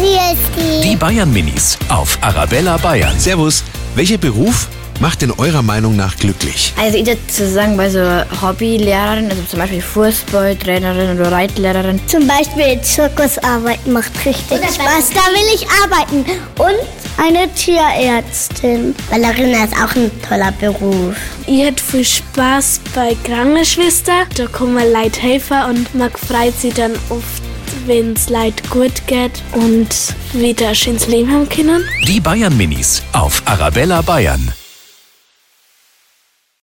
Ist Die Bayern Minis auf Arabella Bayern. Servus. Welcher Beruf macht denn eurer Meinung nach glücklich? Also ich würde zu sagen, bei so Hobbylehrerin, also zum Beispiel Fußballtrainerin oder Reitlehrerin. Zum Beispiel Zirkusarbeit macht richtig Spaß. Da will ich arbeiten. Und eine Tierärztin. Ballerina ist auch ein toller Beruf. Ich hätte viel Spaß bei Krankenschwester. Da kommen Leute helfen und man freut sich dann oft, wenn es Leid gut geht und wieder schönes Leben haben können. Die Bayern Minis auf Arabella Bayern.